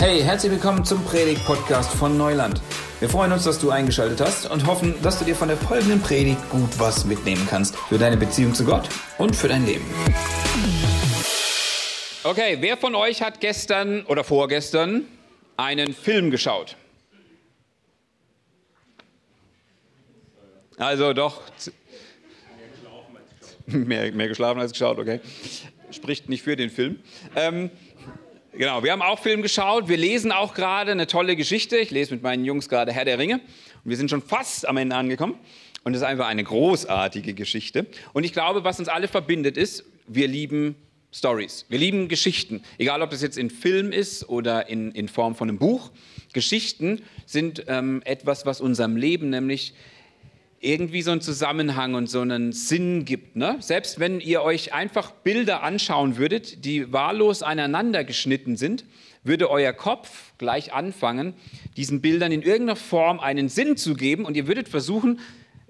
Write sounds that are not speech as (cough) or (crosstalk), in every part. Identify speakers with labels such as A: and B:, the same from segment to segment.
A: Hey, herzlich willkommen zum Predigt-Podcast von Neuland. Wir freuen uns, dass du eingeschaltet hast und hoffen, dass du dir von der folgenden Predigt gut was mitnehmen kannst für deine Beziehung zu Gott und für dein Leben.
B: Okay, wer von euch hat gestern oder vorgestern einen Film geschaut? Also doch. (laughs) Mehr, mehr geschlafen als geschaut, okay. Spricht nicht für den Film. Ähm, genau, wir haben auch Film geschaut. Wir lesen auch gerade eine tolle Geschichte. Ich lese mit meinen Jungs gerade Herr der Ringe. Und wir sind schon fast am Ende angekommen. Und es ist einfach eine großartige Geschichte. Und ich glaube, was uns alle verbindet, ist, wir lieben Stories. Wir lieben Geschichten. Egal, ob das jetzt in Film ist oder in, in Form von einem Buch. Geschichten sind ähm, etwas, was unserem Leben nämlich irgendwie so einen Zusammenhang und so einen Sinn gibt. Ne? Selbst wenn ihr euch einfach Bilder anschauen würdet, die wahllos aneinander geschnitten sind, würde euer Kopf gleich anfangen, diesen Bildern in irgendeiner Form einen Sinn zu geben und ihr würdet versuchen,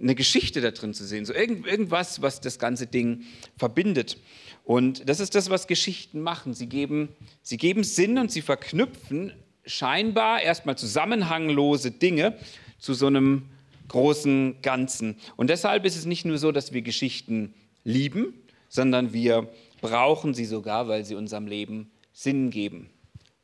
B: eine Geschichte da drin zu sehen, so irgend, irgendwas, was das ganze Ding verbindet. Und das ist das, was Geschichten machen. Sie geben, sie geben Sinn und sie verknüpfen scheinbar erstmal zusammenhanglose Dinge zu so einem großen Ganzen. Und deshalb ist es nicht nur so, dass wir Geschichten lieben, sondern wir brauchen sie sogar, weil sie unserem Leben Sinn geben.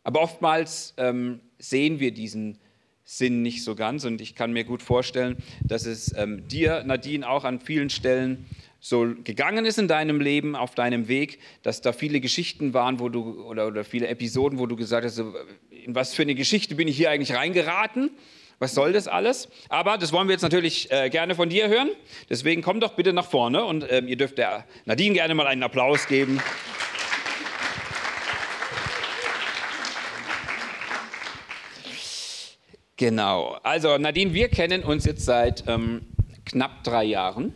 B: Aber oftmals ähm, sehen wir diesen Sinn nicht so ganz und ich kann mir gut vorstellen, dass es ähm, dir, Nadine, auch an vielen Stellen so gegangen ist in deinem Leben, auf deinem Weg, dass da viele Geschichten waren, wo du oder, oder viele Episoden, wo du gesagt hast, so, in was für eine Geschichte bin ich hier eigentlich reingeraten? Was soll das alles? Aber das wollen wir jetzt natürlich äh, gerne von dir hören. Deswegen komm doch bitte nach vorne und ähm, ihr dürft der Nadine gerne mal einen Applaus geben. Genau. Also Nadine, wir kennen uns jetzt seit ähm, knapp drei Jahren.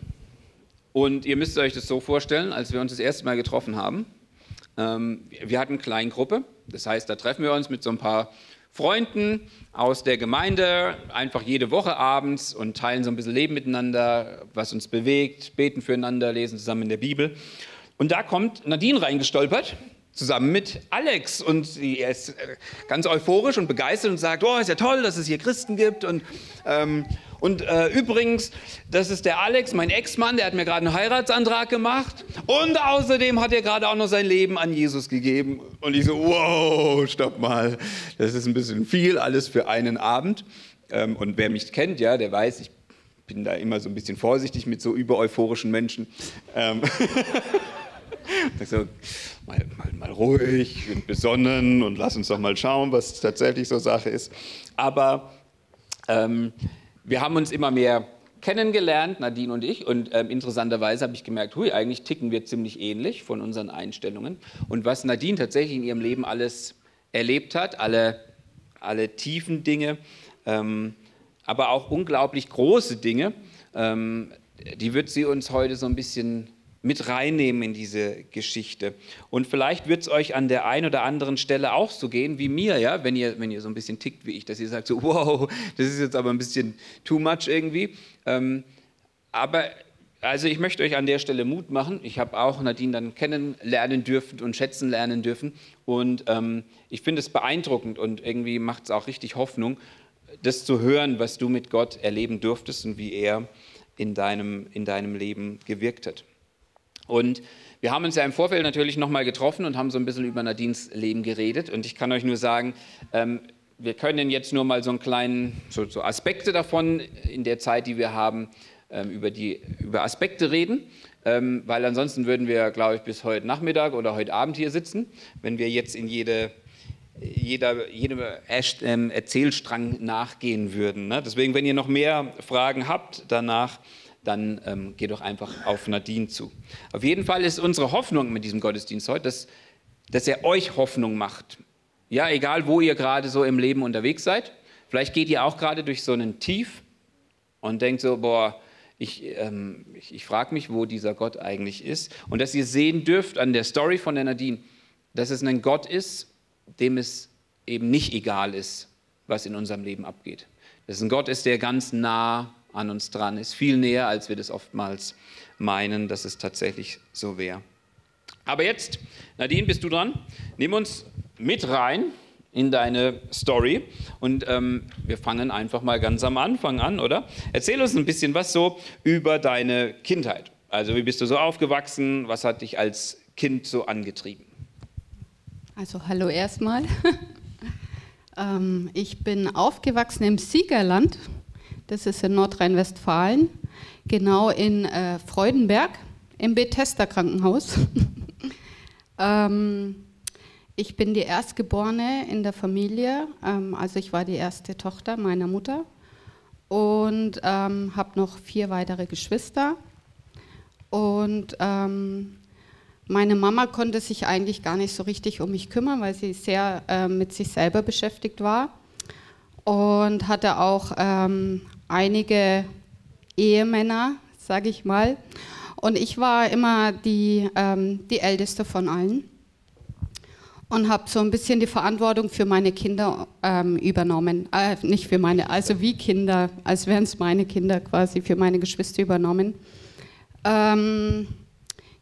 B: Und ihr müsst euch das so vorstellen, als wir uns das erste Mal getroffen haben. Ähm, wir hatten eine Kleingruppe. Das heißt, da treffen wir uns mit so ein paar Freunden aus der Gemeinde, einfach jede Woche abends und teilen so ein bisschen Leben miteinander, was uns bewegt, beten füreinander, lesen zusammen in der Bibel. Und da kommt Nadine reingestolpert, zusammen mit Alex. Und sie ist äh, ganz euphorisch und begeistert und sagt, oh, ist ja toll, dass es hier Christen gibt. Und ähm, und äh, übrigens, das ist der Alex, mein Ex-Mann, der hat mir gerade einen Heiratsantrag gemacht. Und außerdem hat er gerade auch noch sein Leben an Jesus gegeben. Und ich so, wow, stopp mal. Das ist ein bisschen viel, alles für einen Abend. Ähm, und wer mich kennt, ja, der weiß, ich bin da immer so ein bisschen vorsichtig mit so übereuphorischen Menschen. Ähm (laughs) so, mal, mal, mal ruhig und besonnen und lass uns doch mal schauen, was tatsächlich so Sache ist. Aber ähm, wir haben uns immer mehr kennengelernt, Nadine und ich, und ähm, interessanterweise habe ich gemerkt, hui, eigentlich ticken wir ziemlich ähnlich von unseren Einstellungen. Und was Nadine tatsächlich in ihrem Leben alles erlebt hat, alle, alle tiefen Dinge, ähm, aber auch unglaublich große Dinge, ähm, die wird sie uns heute so ein bisschen mit reinnehmen in diese Geschichte. Und vielleicht wird es euch an der einen oder anderen Stelle auch so gehen wie mir, ja, wenn ihr, wenn ihr so ein bisschen tickt wie ich, dass ihr sagt so, (laughs) wow, das ist jetzt aber ein bisschen too much irgendwie. Ähm, aber also ich möchte euch an der Stelle Mut machen. Ich habe auch Nadine dann kennenlernen dürfen und schätzen lernen dürfen. Und ähm, ich finde es beeindruckend und irgendwie macht es auch richtig Hoffnung, das zu hören, was du mit Gott erleben durftest und wie er in deinem, in deinem Leben gewirkt hat. Und wir haben uns ja im Vorfeld natürlich nochmal getroffen und haben so ein bisschen über Nadines Leben geredet. Und ich kann euch nur sagen, ähm, wir können jetzt nur mal so einen kleinen, so, so, Aspekte davon in der Zeit, die wir haben, ähm, über, die, über Aspekte reden. Ähm, weil ansonsten würden wir, glaube ich, bis heute Nachmittag oder heute Abend hier sitzen, wenn wir jetzt in jede, jeder, jedem ähm, Erzählstrang nachgehen würden. Ne? Deswegen, wenn ihr noch mehr Fragen habt danach, dann ähm, geh doch einfach auf Nadine zu. Auf jeden Fall ist unsere Hoffnung mit diesem Gottesdienst heute, dass, dass er euch Hoffnung macht. Ja, egal wo ihr gerade so im Leben unterwegs seid. Vielleicht geht ihr auch gerade durch so einen Tief und denkt so, boah, ich, ähm, ich, ich frage mich, wo dieser Gott eigentlich ist. Und dass ihr sehen dürft an der Story von der Nadine, dass es ein Gott ist, dem es eben nicht egal ist, was in unserem Leben abgeht. Dass es ein Gott ist, der ganz nah an uns dran ist, viel näher, als wir das oftmals meinen, dass es tatsächlich so wäre. Aber jetzt, Nadine, bist du dran? Nimm uns mit rein in deine Story. Und ähm, wir fangen einfach mal ganz am Anfang an, oder? Erzähl uns ein bisschen was so über deine Kindheit. Also wie bist du so aufgewachsen? Was hat dich als Kind so angetrieben?
C: Also hallo erstmal. (laughs) ähm, ich bin aufgewachsen im Siegerland. Das ist in Nordrhein-Westfalen, genau in äh, Freudenberg im Bethesda Krankenhaus. (laughs) ähm, ich bin die Erstgeborene in der Familie, ähm, also ich war die erste Tochter meiner Mutter und ähm, habe noch vier weitere Geschwister. Und ähm, meine Mama konnte sich eigentlich gar nicht so richtig um mich kümmern, weil sie sehr äh, mit sich selber beschäftigt war und hatte auch ähm, einige Ehemänner, sage ich mal. Und ich war immer die, ähm, die älteste von allen und habe so ein bisschen die Verantwortung für meine Kinder ähm, übernommen. Äh, nicht für meine, also wie Kinder, als wären es meine Kinder quasi, für meine Geschwister übernommen. Ähm,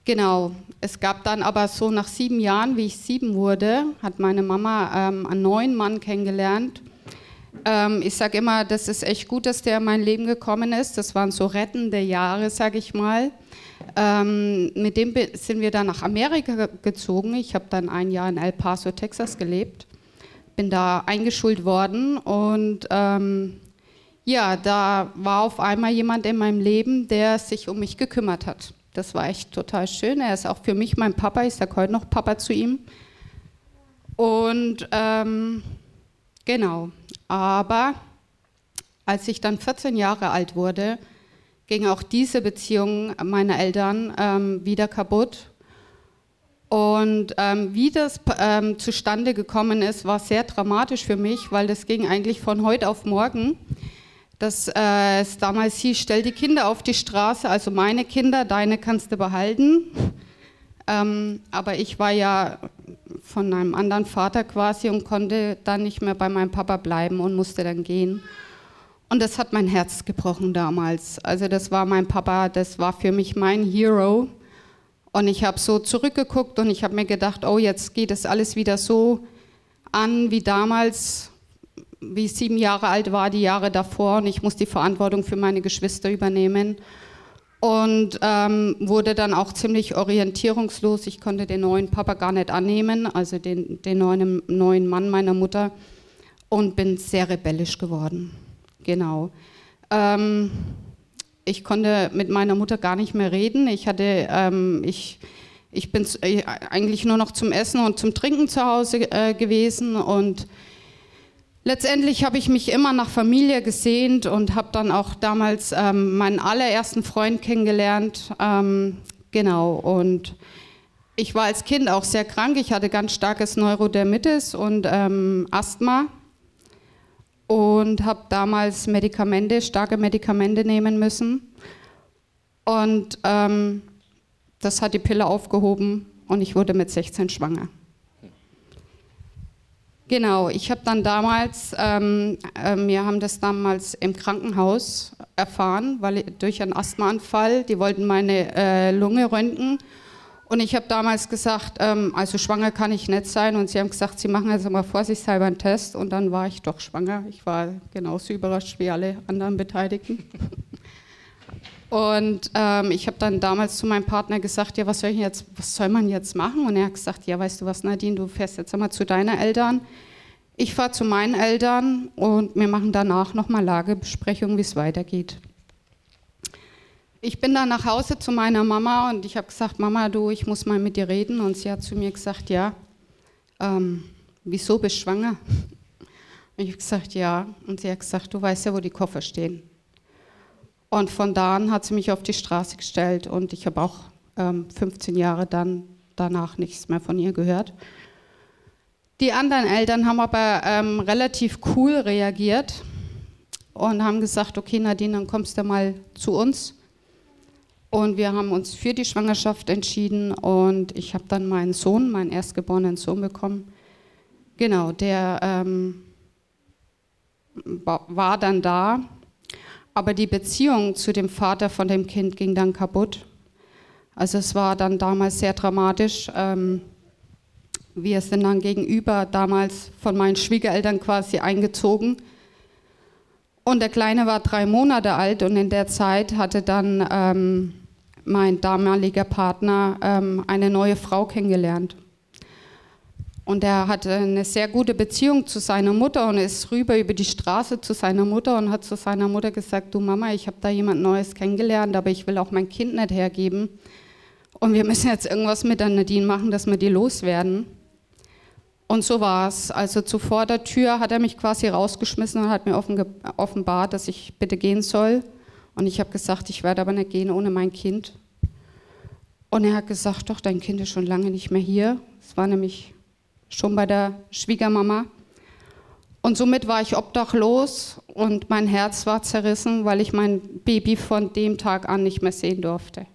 C: genau, es gab dann aber so nach sieben Jahren, wie ich sieben wurde, hat meine Mama ähm, einen neuen Mann kennengelernt. Ähm, ich sage immer, das ist echt gut, dass der in mein Leben gekommen ist. Das waren so rettende Jahre, sage ich mal. Ähm, mit dem sind wir dann nach Amerika gezogen. Ich habe dann ein Jahr in El Paso, Texas gelebt. Bin da eingeschult worden und ähm, ja, da war auf einmal jemand in meinem Leben, der sich um mich gekümmert hat. Das war echt total schön. Er ist auch für mich mein Papa. Ich sage heute noch Papa zu ihm. Und ähm, genau. Aber als ich dann 14 Jahre alt wurde, ging auch diese Beziehung meiner Eltern ähm, wieder kaputt. Und ähm, wie das ähm, zustande gekommen ist, war sehr dramatisch für mich, weil das ging eigentlich von heute auf morgen. Dass äh, es damals hieß, stell die Kinder auf die Straße, also meine Kinder, deine kannst du behalten. Ähm, aber ich war ja von einem anderen Vater quasi und konnte dann nicht mehr bei meinem Papa bleiben und musste dann gehen. Und das hat mein Herz gebrochen damals. Also das war mein Papa, das war für mich mein Hero. Und ich habe so zurückgeguckt und ich habe mir gedacht, oh, jetzt geht es alles wieder so an wie damals, wie ich sieben Jahre alt war, die Jahre davor. Und ich muss die Verantwortung für meine Geschwister übernehmen. Und ähm, wurde dann auch ziemlich orientierungslos. Ich konnte den neuen Papa gar nicht annehmen, also den, den neuen, neuen Mann meiner Mutter. Und bin sehr rebellisch geworden genau. Ähm, ich konnte mit meiner Mutter gar nicht mehr reden. Ich hatte, ähm, ich, ich bin äh, eigentlich nur noch zum Essen und zum Trinken zu Hause äh, gewesen und letztendlich habe ich mich immer nach Familie gesehnt und habe dann auch damals ähm, meinen allerersten Freund kennengelernt. Ähm, genau und ich war als Kind auch sehr krank. Ich hatte ganz starkes Neurodermitis und ähm, Asthma und habe damals Medikamente, starke Medikamente nehmen müssen. Und ähm, das hat die Pille aufgehoben und ich wurde mit 16 schwanger. Genau, ich habe dann damals, ähm, äh, wir haben das damals im Krankenhaus erfahren, weil durch einen Asthmaanfall, die wollten meine äh, Lunge röntgen und ich habe damals gesagt, ähm, also schwanger kann ich nicht sein. Und sie haben gesagt, sie machen also mal vorsichtshalber einen Test. Und dann war ich doch schwanger. Ich war genauso überrascht wie alle anderen Beteiligten. (laughs) Und ähm, ich habe dann damals zu meinem Partner gesagt, ja, was soll, jetzt, was soll man jetzt machen? Und er hat gesagt, ja, weißt du was, Nadine, du fährst jetzt einmal zu deinen Eltern. Ich fahre zu meinen Eltern und wir machen danach nochmal Lagebesprechung, wie es weitergeht. Ich bin dann nach Hause zu meiner Mama und ich habe gesagt, Mama, du, ich muss mal mit dir reden. Und sie hat zu mir gesagt, ja, ähm, wieso bist du schwanger? Und ich habe gesagt, ja. Und sie hat gesagt, du weißt ja, wo die Koffer stehen. Und von da an hat sie mich auf die Straße gestellt und ich habe auch ähm, 15 Jahre dann danach nichts mehr von ihr gehört. Die anderen Eltern haben aber ähm, relativ cool reagiert und haben gesagt, okay Nadine, dann kommst du mal zu uns und wir haben uns für die Schwangerschaft entschieden und ich habe dann meinen Sohn, meinen erstgeborenen Sohn bekommen. Genau, der ähm, war dann da, aber die Beziehung zu dem Vater von dem Kind ging dann kaputt. Also es war dann damals sehr dramatisch, ähm, wir sind dann gegenüber damals von meinen Schwiegereltern quasi eingezogen. Und der Kleine war drei Monate alt und in der Zeit hatte dann ähm, mein damaliger Partner ähm, eine neue Frau kennengelernt. Und er hatte eine sehr gute Beziehung zu seiner Mutter und ist rüber über die Straße zu seiner Mutter und hat zu seiner Mutter gesagt, du Mama, ich habe da jemand Neues kennengelernt, aber ich will auch mein Kind nicht hergeben. Und wir müssen jetzt irgendwas mit der Nadine machen, dass wir die loswerden. Und so war es. Also zuvor der Tür hat er mich quasi rausgeschmissen und hat mir offenbart, dass ich bitte gehen soll. Und ich habe gesagt, ich werde aber nicht gehen ohne mein Kind. Und er hat gesagt, doch, dein Kind ist schon lange nicht mehr hier. Es war nämlich schon bei der Schwiegermama. Und somit war ich obdachlos und mein Herz war zerrissen, weil ich mein Baby von dem Tag an nicht mehr sehen durfte.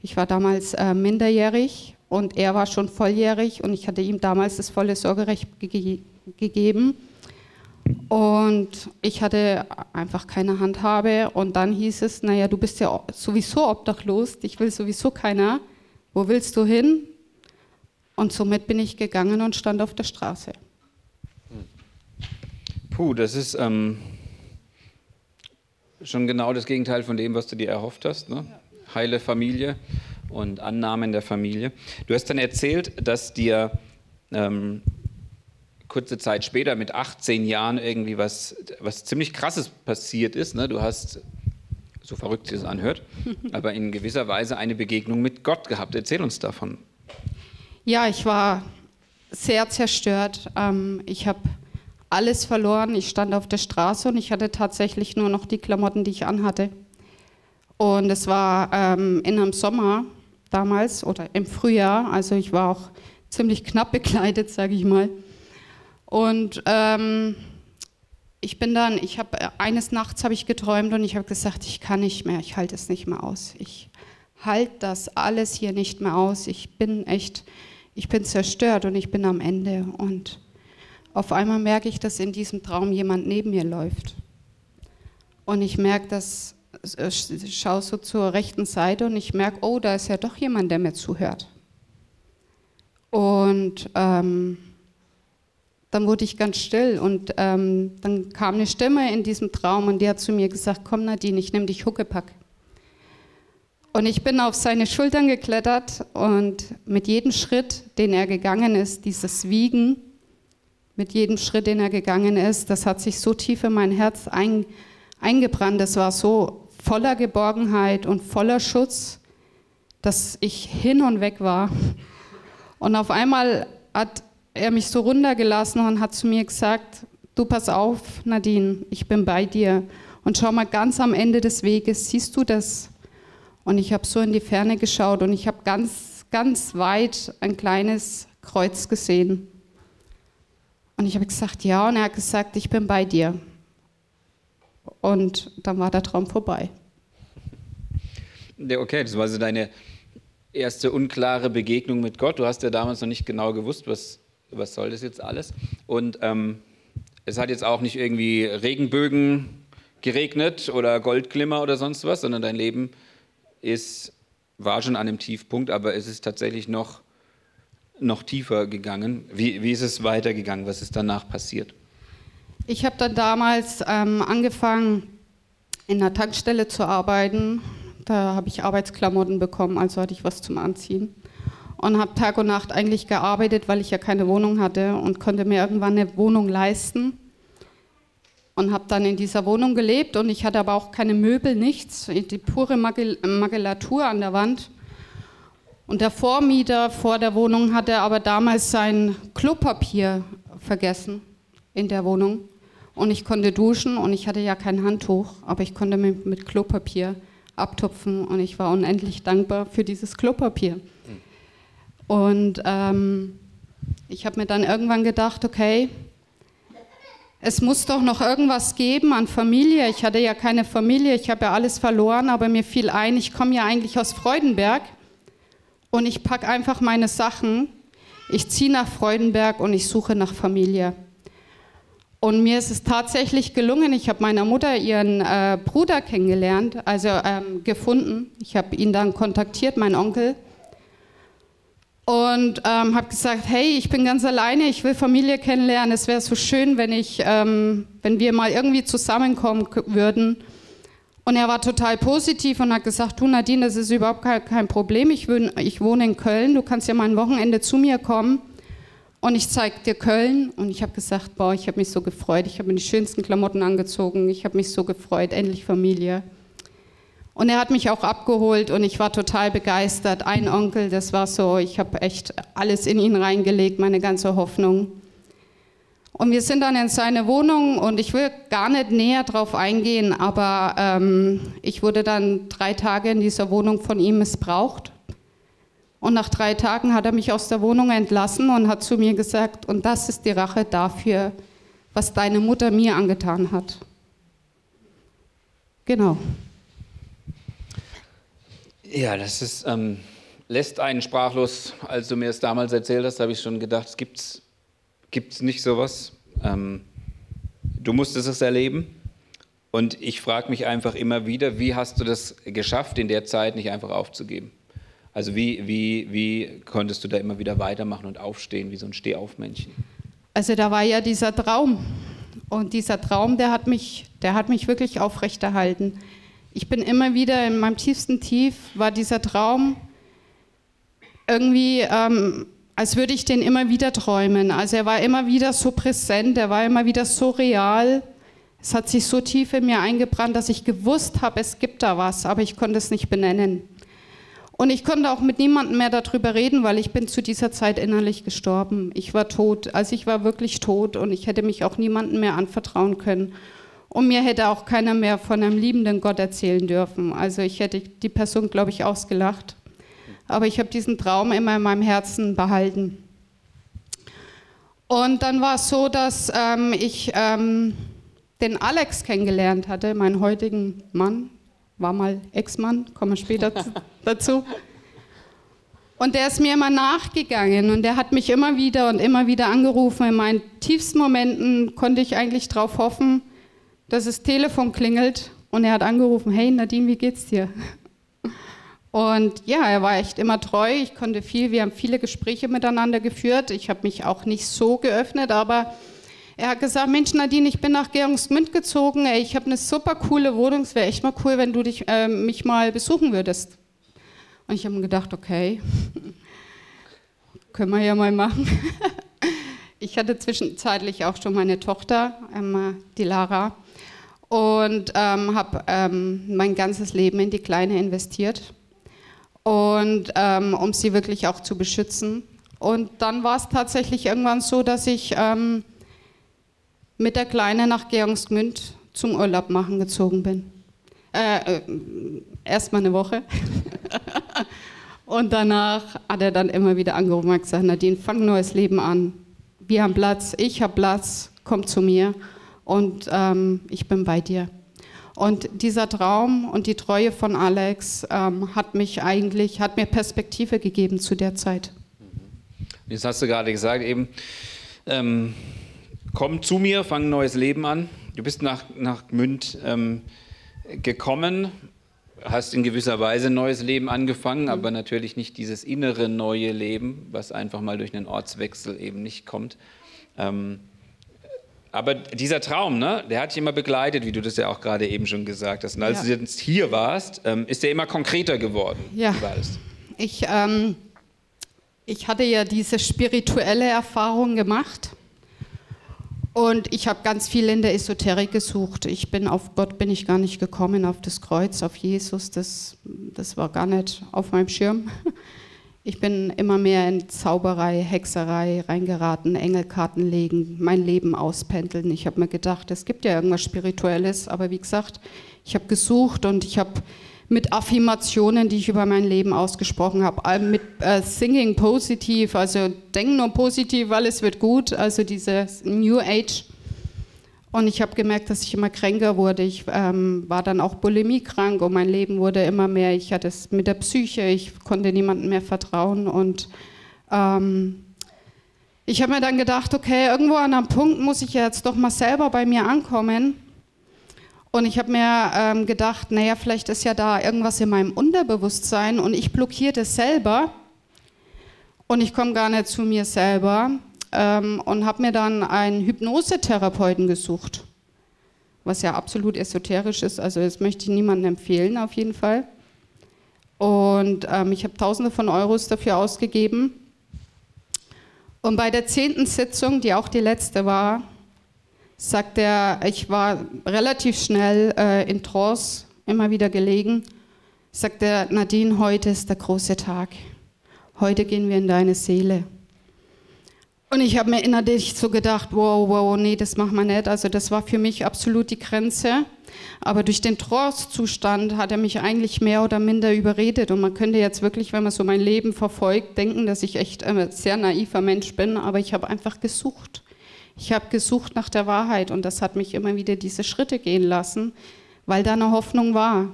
C: Ich war damals äh, minderjährig und er war schon volljährig und ich hatte ihm damals das volle Sorgerecht ge gegeben. Und ich hatte einfach keine Handhabe und dann hieß es, naja, du bist ja sowieso obdachlos, dich will sowieso keiner. Wo willst du hin? Und somit bin ich gegangen und stand auf der Straße.
B: Puh, das ist ähm, schon genau das Gegenteil von dem, was du dir erhofft hast. Ne? Heile Familie und Annahmen der Familie. Du hast dann erzählt, dass dir ähm, kurze Zeit später mit 18 Jahren irgendwie was, was ziemlich Krasses passiert ist. Ne? Du hast, so verrückt sich das anhört, (laughs) aber in gewisser Weise eine Begegnung mit Gott gehabt. Erzähl uns davon.
C: Ja, ich war sehr zerstört. Ähm, ich habe alles verloren. Ich stand auf der Straße und ich hatte tatsächlich nur noch die Klamotten, die ich anhatte. Und es war ähm, in einem Sommer damals oder im Frühjahr, also ich war auch ziemlich knapp bekleidet, sage ich mal. Und ähm, ich bin dann, ich habe eines Nachts habe ich geträumt und ich habe gesagt, ich kann nicht mehr, ich halte es nicht mehr aus. Ich halte das alles hier nicht mehr aus. Ich bin echt ich bin zerstört und ich bin am Ende. Und auf einmal merke ich, dass in diesem Traum jemand neben mir läuft. Und ich merke, dass schaue so zur rechten Seite und ich merke, oh, da ist ja doch jemand, der mir zuhört. Und ähm, dann wurde ich ganz still und ähm, dann kam eine Stimme in diesem Traum und die hat zu mir gesagt, komm Nadine, ich nehme dich Huckepack. Und ich bin auf seine Schultern geklettert und mit jedem Schritt, den er gegangen ist, dieses Wiegen, mit jedem Schritt, den er gegangen ist, das hat sich so tief in mein Herz ein, eingebrannt. Es war so voller Geborgenheit und voller Schutz, dass ich hin und weg war. Und auf einmal hat er mich so runtergelassen und hat zu mir gesagt, du pass auf, Nadine, ich bin bei dir. Und schau mal ganz am Ende des Weges, siehst du das? Und ich habe so in die Ferne geschaut und ich habe ganz, ganz weit ein kleines Kreuz gesehen. Und ich habe gesagt, ja, und er hat gesagt, ich bin bei dir. Und dann war der Traum vorbei.
B: Okay, das war so deine erste unklare Begegnung mit Gott. Du hast ja damals noch nicht genau gewusst, was, was soll das jetzt alles. Und ähm, es hat jetzt auch nicht irgendwie Regenbögen geregnet oder Goldglimmer oder sonst was, sondern dein Leben ist, war schon an einem Tiefpunkt, aber es ist tatsächlich noch, noch tiefer gegangen. Wie, wie ist es weitergegangen? Was ist danach passiert?
C: Ich habe dann damals ähm, angefangen, in einer Tankstelle zu arbeiten. Da habe ich Arbeitsklamotten bekommen, also hatte ich was zum Anziehen. Und habe Tag und Nacht eigentlich gearbeitet, weil ich ja keine Wohnung hatte und konnte mir irgendwann eine Wohnung leisten und habe dann in dieser Wohnung gelebt und ich hatte aber auch keine Möbel, nichts, die pure Magillatur an der Wand. Und der Vormieter vor der Wohnung hatte aber damals sein Klopapier vergessen in der Wohnung. Und ich konnte duschen und ich hatte ja kein Handtuch, aber ich konnte mit, mit Klopapier abtupfen und ich war unendlich dankbar für dieses Klopapier. Und ähm, ich habe mir dann irgendwann gedacht, okay, es muss doch noch irgendwas geben an Familie. Ich hatte ja keine Familie, ich habe ja alles verloren, aber mir fiel ein, ich komme ja eigentlich aus Freudenberg und ich packe einfach meine Sachen, ich ziehe nach Freudenberg und ich suche nach Familie. Und mir ist es tatsächlich gelungen. Ich habe meiner Mutter ihren äh, Bruder kennengelernt, also ähm, gefunden. Ich habe ihn dann kontaktiert, mein Onkel. und ähm, habe gesagt, hey, ich bin ganz alleine, ich will Familie kennenlernen. Es wäre so schön, wenn ich, ähm, wenn wir mal irgendwie zusammenkommen würden. Und er war total positiv und hat gesagt, du Nadine, das ist überhaupt kein, Problem. Ich, wohne, ich wohne in Köln, du kannst ja mal ein Wochenende zu mir kommen und ich zeige dir Köln. Und ich habe gesagt, boah, ich habe mich so gefreut. Ich habe mir die schönsten Klamotten angezogen. Ich habe mich so gefreut, endlich Familie. Und er hat mich auch abgeholt und ich war total begeistert. Ein Onkel, das war so, ich habe echt alles in ihn reingelegt, meine ganze Hoffnung. Und wir sind dann in seine Wohnung und ich will gar nicht näher drauf eingehen, aber ähm, ich wurde dann drei Tage in dieser Wohnung von ihm missbraucht. Und nach drei Tagen hat er mich aus der Wohnung entlassen und hat zu mir gesagt, und das ist die Rache dafür, was deine Mutter mir angetan hat. Genau.
B: Ja, das ist, ähm, lässt einen sprachlos. Als du mir es damals erzählt hast, habe ich schon gedacht, es gibt es nicht sowas. Ähm, du musstest es erleben. Und ich frage mich einfach immer wieder, wie hast du das geschafft, in der Zeit nicht einfach aufzugeben? Also wie, wie, wie konntest du da immer wieder weitermachen und aufstehen, wie so ein Stehaufmännchen?
C: Also da war ja dieser Traum. Und dieser Traum, der hat mich, der hat mich wirklich aufrechterhalten ich bin immer wieder in meinem tiefsten Tief, war dieser Traum irgendwie, ähm, als würde ich den immer wieder träumen. Also er war immer wieder so präsent, er war immer wieder so real. Es hat sich so tief in mir eingebrannt, dass ich gewusst habe, es gibt da was, aber ich konnte es nicht benennen. Und ich konnte auch mit niemandem mehr darüber reden, weil ich bin zu dieser Zeit innerlich gestorben. Ich war tot, also ich war wirklich tot und ich hätte mich auch niemandem mehr anvertrauen können. Und mir hätte auch keiner mehr von einem liebenden Gott erzählen dürfen. Also ich hätte die Person, glaube ich, ausgelacht. Aber ich habe diesen Traum immer in meinem Herzen behalten. Und dann war es so, dass ähm, ich ähm, den Alex kennengelernt hatte, meinen heutigen Mann, war mal Ex-Mann, komme später (laughs) dazu. Und der ist mir immer nachgegangen und der hat mich immer wieder und immer wieder angerufen. In meinen tiefsten Momenten konnte ich eigentlich darauf hoffen, dass das Telefon klingelt und er hat angerufen, hey Nadine, wie geht's dir? (laughs) Und ja, er war echt immer treu. Ich konnte viel, wir haben viele Gespräche miteinander geführt. Ich habe mich auch nicht so geöffnet, aber er hat gesagt, Mensch Nadine, ich bin nach Gärungsmünd gezogen. Ich habe eine super coole Wohnung. Es wäre echt mal cool, wenn du dich, äh, mich mal besuchen würdest. Und ich habe mir gedacht, okay, (laughs) können wir ja mal machen. (laughs) ich hatte zwischenzeitlich auch schon meine Tochter, ähm, die Lara und ähm, habe ähm, mein ganzes Leben in die Kleine investiert und ähm, um sie wirklich auch zu beschützen. Und dann war es tatsächlich irgendwann so, dass ich ähm, mit der Kleine nach Georgsgmünd zum Urlaub machen gezogen bin. Äh, äh, Erstmal eine Woche. (laughs) und danach hat er dann immer wieder angerufen und gesagt, Nadine, fang ein neues Leben an. Wir haben Platz, ich habe Platz, komm zu mir und ähm, ich bin bei dir. Und dieser Traum und die Treue von Alex ähm, hat mich eigentlich, hat mir Perspektive gegeben zu der Zeit.
B: Jetzt hast du gerade gesagt, eben, ähm, komm zu mir, fang ein neues Leben an. Du bist nach, nach Gmünd ähm, gekommen, hast in gewisser Weise ein neues Leben angefangen, mhm. aber natürlich nicht dieses innere neue Leben, was einfach mal durch einen Ortswechsel eben nicht kommt. Ähm, aber dieser Traum, ne, der hat dich immer begleitet, wie du das ja auch gerade eben schon gesagt hast. Und als ja. du jetzt hier warst, ähm, ist der immer konkreter geworden.
C: Ja. Ich, ähm, ich hatte ja diese spirituelle Erfahrung gemacht. Und ich habe ganz viel in der Esoterik gesucht. Ich bin auf Gott bin ich gar nicht gekommen, auf das Kreuz, auf Jesus. Das, das war gar nicht auf meinem Schirm. (laughs) Ich bin immer mehr in Zauberei, Hexerei reingeraten, Engelkarten legen, mein Leben auspendeln. Ich habe mir gedacht, es gibt ja irgendwas Spirituelles, aber wie gesagt, ich habe gesucht und ich habe mit Affirmationen, die ich über mein Leben ausgesprochen habe, mit äh, Singing positiv, also denk nur positiv, alles wird gut, also diese New Age und ich habe gemerkt, dass ich immer kränker wurde. Ich ähm, war dann auch bulimiekrank und mein Leben wurde immer mehr. Ich hatte es mit der Psyche, ich konnte niemandem mehr vertrauen. Und ähm, ich habe mir dann gedacht, okay, irgendwo an einem Punkt muss ich jetzt doch mal selber bei mir ankommen. Und ich habe mir ähm, gedacht, naja, vielleicht ist ja da irgendwas in meinem Unterbewusstsein und ich blockiere das selber. und ich komme gar nicht zu mir selber ähm, und habe mir dann einen Hypnosetherapeuten gesucht, was ja absolut esoterisch ist. Also das möchte ich niemandem empfehlen auf jeden Fall. Und ähm, ich habe Tausende von Euros dafür ausgegeben. Und bei der zehnten Sitzung, die auch die letzte war, sagt er, ich war relativ schnell äh, in Trance, immer wieder gelegen, sagt er, Nadine, heute ist der große Tag. Heute gehen wir in deine Seele. Und ich habe mir innerlich so gedacht, wow, wow, nee, das machen wir nicht. Also das war für mich absolut die Grenze. Aber durch den Trance-Zustand hat er mich eigentlich mehr oder minder überredet. Und man könnte jetzt wirklich, wenn man so mein Leben verfolgt, denken, dass ich echt ein sehr naiver Mensch bin. Aber ich habe einfach gesucht. Ich habe gesucht nach der Wahrheit und das hat mich immer wieder diese Schritte gehen lassen, weil da eine Hoffnung war.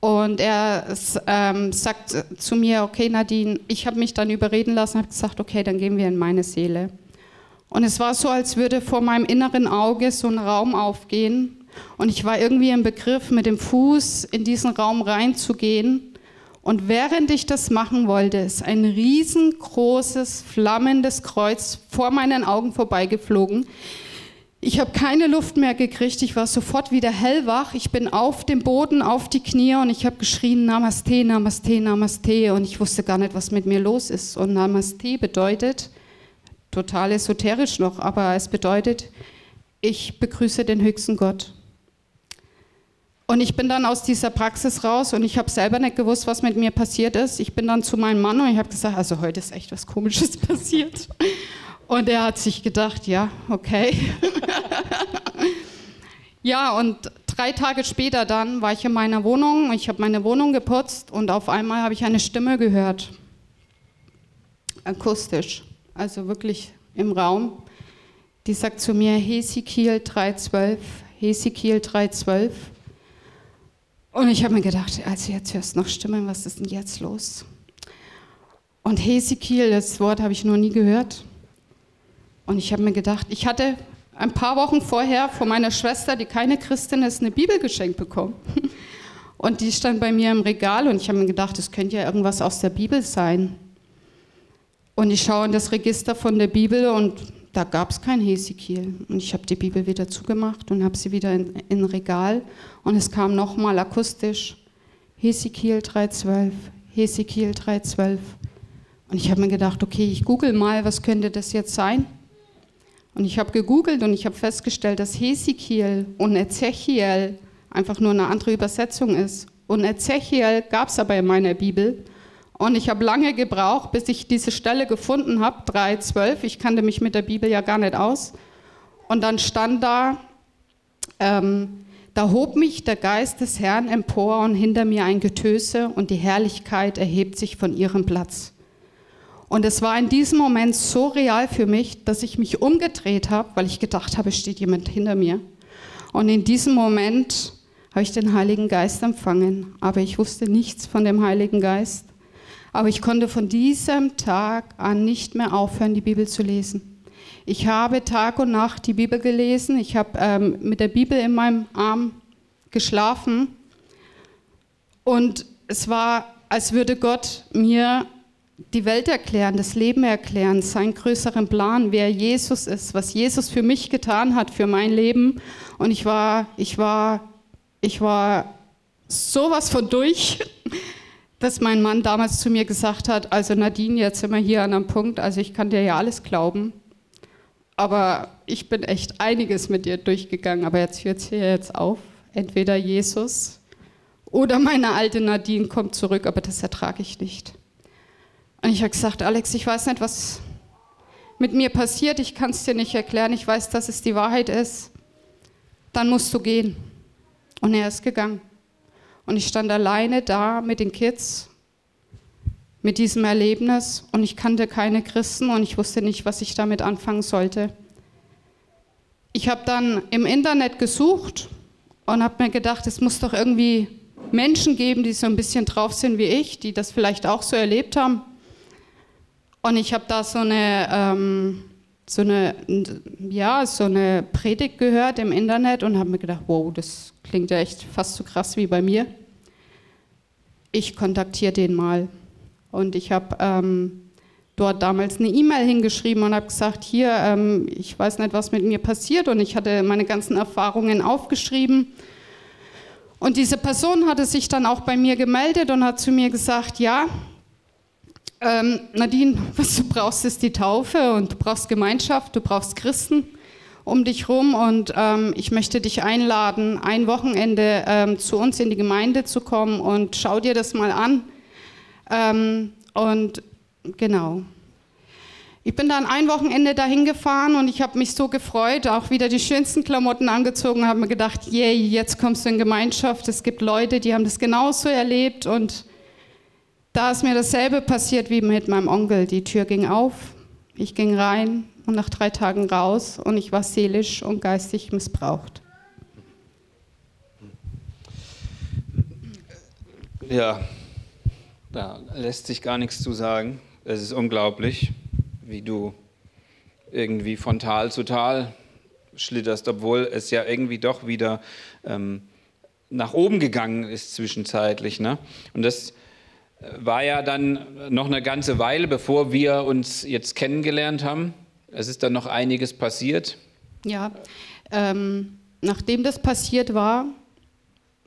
C: Und er ähm, sagt zu mir, okay Nadine, ich habe mich dann überreden lassen, habe gesagt, okay, dann gehen wir in meine Seele. Und es war so, als würde vor meinem inneren Auge so ein Raum aufgehen. Und ich war irgendwie im Begriff, mit dem Fuß in diesen Raum reinzugehen. Und während ich das machen wollte, ist ein riesengroßes, flammendes Kreuz vor meinen Augen vorbeigeflogen. Ich habe keine Luft mehr gekriegt, ich war sofort wieder hellwach. Ich bin auf dem Boden, auf die Knie und ich habe geschrien Namaste, Namaste, Namaste und ich wusste gar nicht, was mit mir los ist. Und Namaste bedeutet, total esoterisch noch, aber es bedeutet, ich begrüße den höchsten Gott. Und ich bin dann aus dieser Praxis raus und ich habe selber nicht gewusst, was mit mir passiert ist. Ich bin dann zu meinem Mann und ich habe gesagt, also heute ist echt was Komisches (laughs) passiert. Und er hat sich gedacht, ja, okay. (laughs) ja, und drei Tage später dann war ich in meiner Wohnung, ich habe meine Wohnung geputzt und auf einmal habe ich eine Stimme gehört. Akustisch, also wirklich im Raum. Die sagt zu mir, Hesekiel 3.12, Hesekiel 3.12. Und ich habe mir gedacht, also jetzt hörst du noch Stimmen, was ist denn jetzt los? Und Hesekiel, das Wort habe ich noch nie gehört. Und ich habe mir gedacht, ich hatte ein paar Wochen vorher von meiner Schwester, die keine Christin ist, eine Bibel geschenkt bekommen. (laughs) Und die stand bei mir im Regal und ich habe mir gedacht, das könnte ja irgendwas aus der Bibel sein. Und ich schaue in das Register von der Bibel und da gab es kein Hesekiel. Und ich habe die Bibel wieder zugemacht und habe sie wieder in, in Regal. Und es kam nochmal akustisch, Hesekiel 3.12, Hesekiel 3.12. Und ich habe mir gedacht, okay, ich google mal, was könnte das jetzt sein? Und ich habe gegoogelt und ich habe festgestellt, dass Hesekiel und Ezechiel einfach nur eine andere Übersetzung ist. Und Ezechiel gab es aber in meiner Bibel. Und ich habe lange gebraucht, bis ich diese Stelle gefunden habe, 3,12. Ich kannte mich mit der Bibel ja gar nicht aus. Und dann stand da, ähm, da hob mich der Geist des Herrn empor und hinter mir ein Getöse und die Herrlichkeit erhebt sich von ihrem Platz. Und es war in diesem Moment so real für mich, dass ich mich umgedreht habe, weil ich gedacht habe, steht jemand hinter mir. Und in diesem Moment habe ich den Heiligen Geist empfangen, aber ich wusste nichts von dem Heiligen Geist. Aber ich konnte von diesem Tag an nicht mehr aufhören, die Bibel zu lesen. Ich habe Tag und Nacht die Bibel gelesen. Ich habe ähm, mit der Bibel in meinem Arm geschlafen. Und es war, als würde Gott mir die Welt erklären, das Leben erklären, seinen größeren Plan, wer Jesus ist, was Jesus für mich getan hat, für mein Leben. Und ich war, ich war, ich war sowas von durch, dass mein Mann damals zu mir gesagt hat, also Nadine, jetzt sind wir hier an einem Punkt, also ich kann dir ja alles glauben, aber ich bin echt einiges mit dir durchgegangen, aber jetzt hört es hier jetzt auf. Entweder Jesus oder meine alte Nadine kommt zurück, aber das ertrage ich nicht. Und ich habe gesagt, Alex, ich weiß nicht, was mit mir passiert, ich kann es dir nicht erklären, ich weiß, dass es die Wahrheit ist. Dann musst du gehen. Und er ist gegangen. Und ich stand alleine da mit den Kids, mit diesem Erlebnis und ich kannte keine Christen und ich wusste nicht, was ich damit anfangen sollte. Ich habe dann im Internet gesucht und habe mir gedacht, es muss doch irgendwie Menschen geben, die so ein bisschen drauf sind wie ich, die das vielleicht auch so erlebt haben. Und ich habe da so eine, ähm, so, eine, ja, so eine Predigt gehört im Internet und habe mir gedacht, wow, das klingt ja echt fast so krass wie bei mir. Ich kontaktiere den mal. Und ich habe ähm, dort damals eine E-Mail hingeschrieben und habe gesagt, hier, ähm, ich weiß nicht, was mit mir passiert und ich hatte meine ganzen Erfahrungen aufgeschrieben. Und diese Person hatte sich dann auch bei mir gemeldet und hat zu mir gesagt, ja, ähm, Nadine, (laughs) was du brauchst, ist die Taufe und du brauchst Gemeinschaft, du brauchst Christen um dich rum und ähm, ich möchte dich einladen, ein Wochenende ähm, zu uns in die Gemeinde zu kommen und schau dir das mal an. Ähm, und genau. Ich bin dann ein Wochenende dahin gefahren und ich habe mich so gefreut, auch wieder die schönsten Klamotten angezogen, habe mir gedacht, yay, jetzt kommst du in Gemeinschaft. Es gibt Leute, die haben das genauso erlebt und da ist mir dasselbe passiert wie mit meinem Onkel. Die Tür ging auf, ich ging rein und nach drei Tagen raus und ich war seelisch und geistig missbraucht.
B: Ja, da lässt sich gar nichts zu sagen. Es ist unglaublich, wie du irgendwie von Tal zu Tal schlitterst, obwohl es ja irgendwie doch wieder ähm, nach oben gegangen ist zwischenzeitlich. Ne? Und das war ja dann noch eine ganze Weile, bevor wir uns jetzt kennengelernt haben. Es ist dann noch einiges passiert.
C: Ja, ähm, nachdem das passiert war,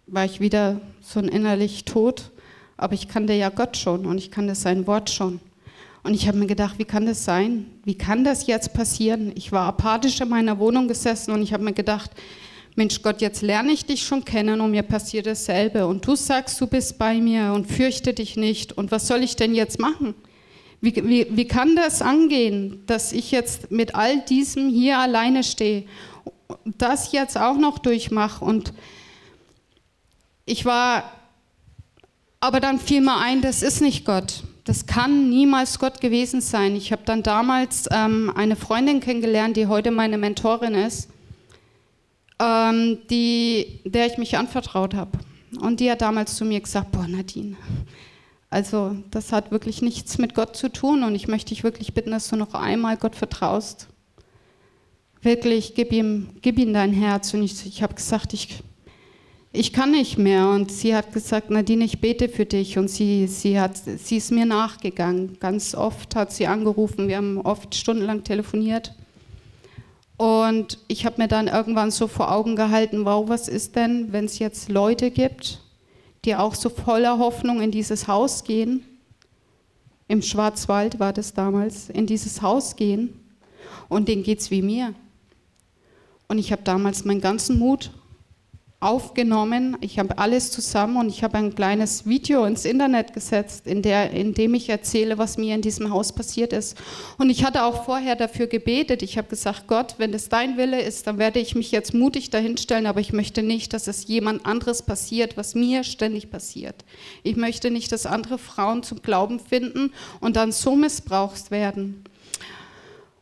C: war ich wieder so innerlich tot. Aber ich kannte ja Gott schon und ich kannte sein Wort schon. Und ich habe mir gedacht, wie kann das sein? Wie kann das jetzt passieren? Ich war apathisch in meiner Wohnung gesessen und ich habe mir gedacht, Mensch Gott, jetzt lerne ich dich schon kennen und mir passiert dasselbe. Und du sagst, du bist bei mir und fürchte dich nicht. Und was soll ich denn jetzt machen? Wie, wie, wie kann das angehen, dass ich jetzt mit all diesem hier alleine stehe, das jetzt auch noch durchmache? Und ich war, aber dann fiel mir ein, das ist nicht Gott. Das kann niemals Gott gewesen sein. Ich habe dann damals ähm, eine Freundin kennengelernt, die heute meine Mentorin ist ähm, die, der ich mich anvertraut habe. Und die hat damals zu mir gesagt, boah Nadine, also das hat wirklich nichts mit Gott zu tun und ich möchte dich wirklich bitten, dass du noch einmal Gott vertraust. Wirklich, gib ihm, gib ihm dein Herz. Und ich, ich habe gesagt, ich, ich kann nicht mehr. Und sie hat gesagt, Nadine, ich bete für dich. Und sie, sie, hat, sie ist mir nachgegangen. Ganz oft hat sie angerufen. Wir haben oft stundenlang telefoniert. Und ich habe mir dann irgendwann so vor Augen gehalten, wow, was ist denn, wenn es jetzt Leute gibt, die auch so voller Hoffnung in dieses Haus gehen, im Schwarzwald war das damals, in dieses Haus gehen und denen geht es wie mir. Und ich habe damals meinen ganzen Mut aufgenommen. Ich habe alles zusammen und ich habe ein kleines Video ins Internet gesetzt, in, der, in dem ich erzähle, was mir in diesem Haus passiert ist. Und ich hatte auch vorher dafür gebetet. Ich habe gesagt, Gott, wenn es dein Wille ist, dann werde ich mich jetzt mutig dahinstellen, aber ich möchte nicht, dass es jemand anderes passiert, was mir ständig passiert. Ich möchte nicht, dass andere Frauen zum Glauben finden und dann so missbraucht werden.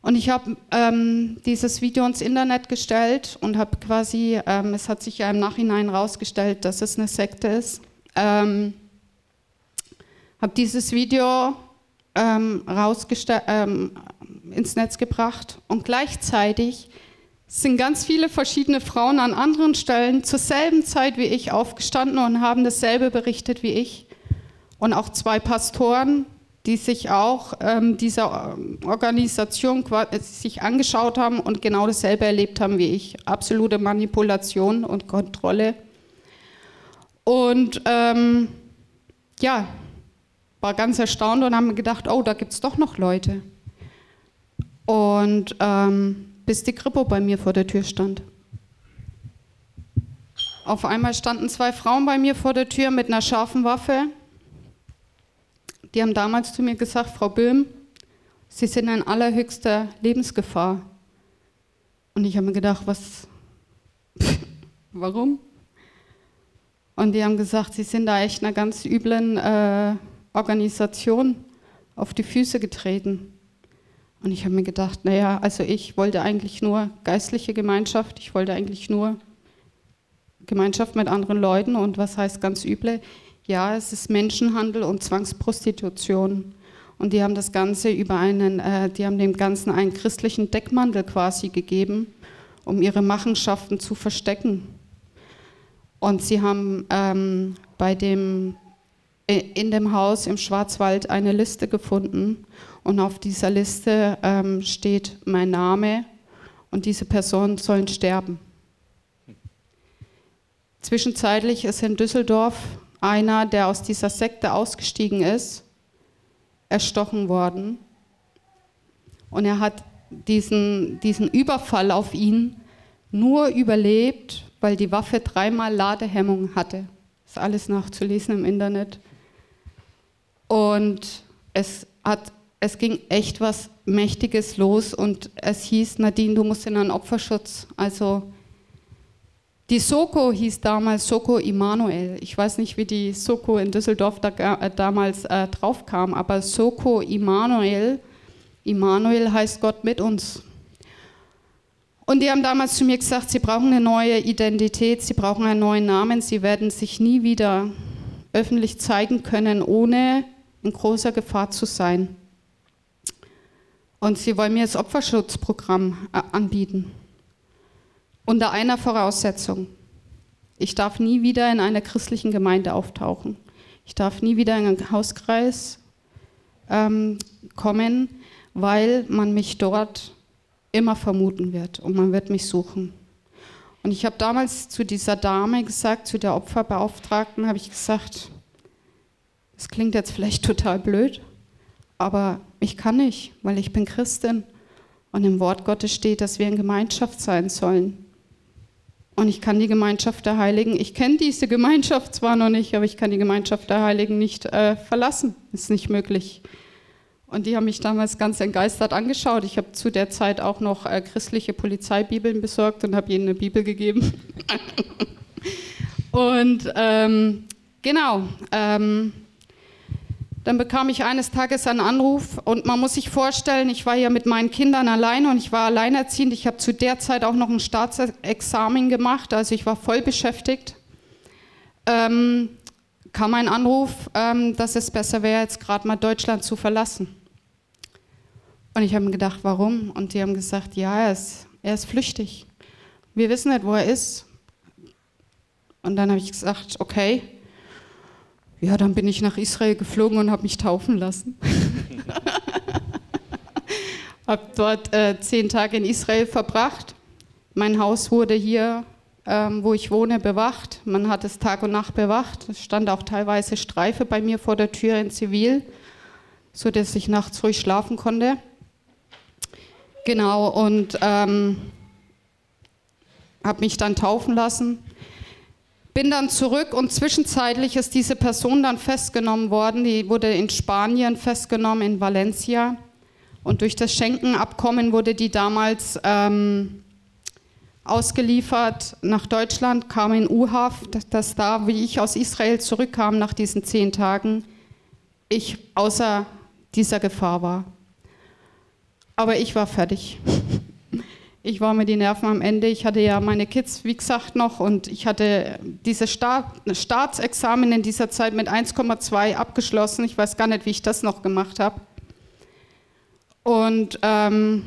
C: Und ich habe ähm, dieses Video ins Internet gestellt und habe quasi, ähm, es hat sich ja im Nachhinein rausgestellt, dass es eine Sekte ist. Ähm, habe dieses Video ähm, ähm, ins Netz gebracht und gleichzeitig sind ganz viele verschiedene Frauen an anderen Stellen zur selben Zeit wie ich aufgestanden und haben dasselbe berichtet wie ich. Und auch zwei Pastoren, die sich auch ähm, dieser ähm, Organisation äh, sich angeschaut haben und genau dasselbe erlebt haben wie ich. Absolute Manipulation und Kontrolle. Und ähm, ja, war ganz erstaunt und haben gedacht, oh, da gibt es doch noch Leute. Und ähm, bis die Kripo bei mir vor der Tür stand. Auf einmal standen zwei Frauen bei mir vor der Tür mit einer scharfen Waffe die haben damals zu mir gesagt, Frau Böhm, Sie sind in allerhöchster Lebensgefahr. Und ich habe mir gedacht, was, (laughs) warum? Und die haben gesagt, Sie sind da echt einer ganz üblen äh, Organisation auf die Füße getreten. Und ich habe mir gedacht, naja, also ich wollte eigentlich nur geistliche Gemeinschaft, ich wollte eigentlich nur Gemeinschaft mit anderen Leuten und was heißt ganz üble? Ja, es ist Menschenhandel und Zwangsprostitution. Und die haben das Ganze über einen, äh, die haben dem Ganzen einen christlichen Deckmantel quasi gegeben, um ihre Machenschaften zu verstecken. Und sie haben ähm, bei dem in dem Haus im Schwarzwald eine Liste gefunden und auf dieser Liste ähm, steht mein Name und diese Personen sollen sterben. Zwischenzeitlich ist in Düsseldorf einer, der aus dieser Sekte ausgestiegen ist, erstochen worden. Und er hat diesen, diesen Überfall auf ihn nur überlebt, weil die Waffe dreimal Ladehemmung hatte. Ist alles nachzulesen im Internet. Und es, hat, es ging echt was Mächtiges los und es hieß, Nadine, du musst in einen Opferschutz. Also die Soko hieß damals Soko Immanuel. Ich weiß nicht, wie die Soko in Düsseldorf da, äh, damals äh, drauf kam, aber Soko Immanuel, Immanuel heißt Gott mit uns. Und die haben damals zu mir gesagt, sie brauchen eine neue Identität, sie brauchen einen neuen Namen, sie werden sich nie wieder öffentlich zeigen können, ohne in großer Gefahr zu sein. Und sie wollen mir das Opferschutzprogramm äh, anbieten. Unter einer Voraussetzung. Ich darf nie wieder in einer christlichen Gemeinde auftauchen. Ich darf nie wieder in einen Hauskreis ähm, kommen, weil man mich dort immer vermuten wird und man wird mich suchen. Und ich habe damals zu dieser Dame gesagt, zu der Opferbeauftragten, habe ich gesagt, das klingt jetzt vielleicht (laughs) total blöd, aber ich kann nicht, weil ich bin Christin und im Wort Gottes steht, dass wir in Gemeinschaft sein sollen. Und ich kann die Gemeinschaft der Heiligen, ich kenne diese Gemeinschaft zwar noch nicht, aber ich kann die Gemeinschaft der Heiligen nicht äh, verlassen. Ist nicht möglich. Und die haben mich damals ganz entgeistert angeschaut. Ich habe zu der Zeit auch noch äh, christliche Polizeibibeln besorgt und habe ihnen eine Bibel gegeben. (laughs) und ähm, genau, ähm, dann bekam ich eines Tages einen Anruf und man muss sich vorstellen, ich war ja mit meinen Kindern alleine und ich war alleinerziehend. Ich habe zu der Zeit auch noch ein Staatsexamen gemacht, also ich war voll beschäftigt. Ähm, kam ein Anruf, ähm, dass es besser wäre, jetzt gerade mal Deutschland zu verlassen. Und ich habe mir gedacht, warum? Und die haben gesagt, ja, er ist, er ist flüchtig. Wir wissen nicht, wo er ist. Und dann habe ich gesagt, okay, ja, dann bin ich nach Israel geflogen und habe mich taufen lassen. (laughs) habe dort äh, zehn Tage in Israel verbracht. Mein Haus wurde hier, ähm, wo ich wohne, bewacht. Man hat es Tag und Nacht bewacht. Es stand auch teilweise Streife bei mir vor der Tür in Zivil, sodass ich nachts ruhig schlafen konnte. Genau, und ähm, habe mich dann taufen lassen bin dann zurück und zwischenzeitlich ist diese Person dann festgenommen worden. Die wurde in Spanien festgenommen, in Valencia. Und durch das Schenkenabkommen wurde die damals ähm, ausgeliefert nach Deutschland, kam in U-Haft, dass da, wie ich aus Israel zurückkam nach diesen zehn Tagen, ich außer dieser Gefahr war. Aber ich war fertig. (laughs) Ich war mit den Nerven am Ende. Ich hatte ja meine Kids, wie gesagt, noch und ich hatte Staat, Staatsexamen in dieser Zeit mit 1,2 abgeschlossen. Ich weiß gar nicht, wie ich das noch gemacht habe. Und ähm,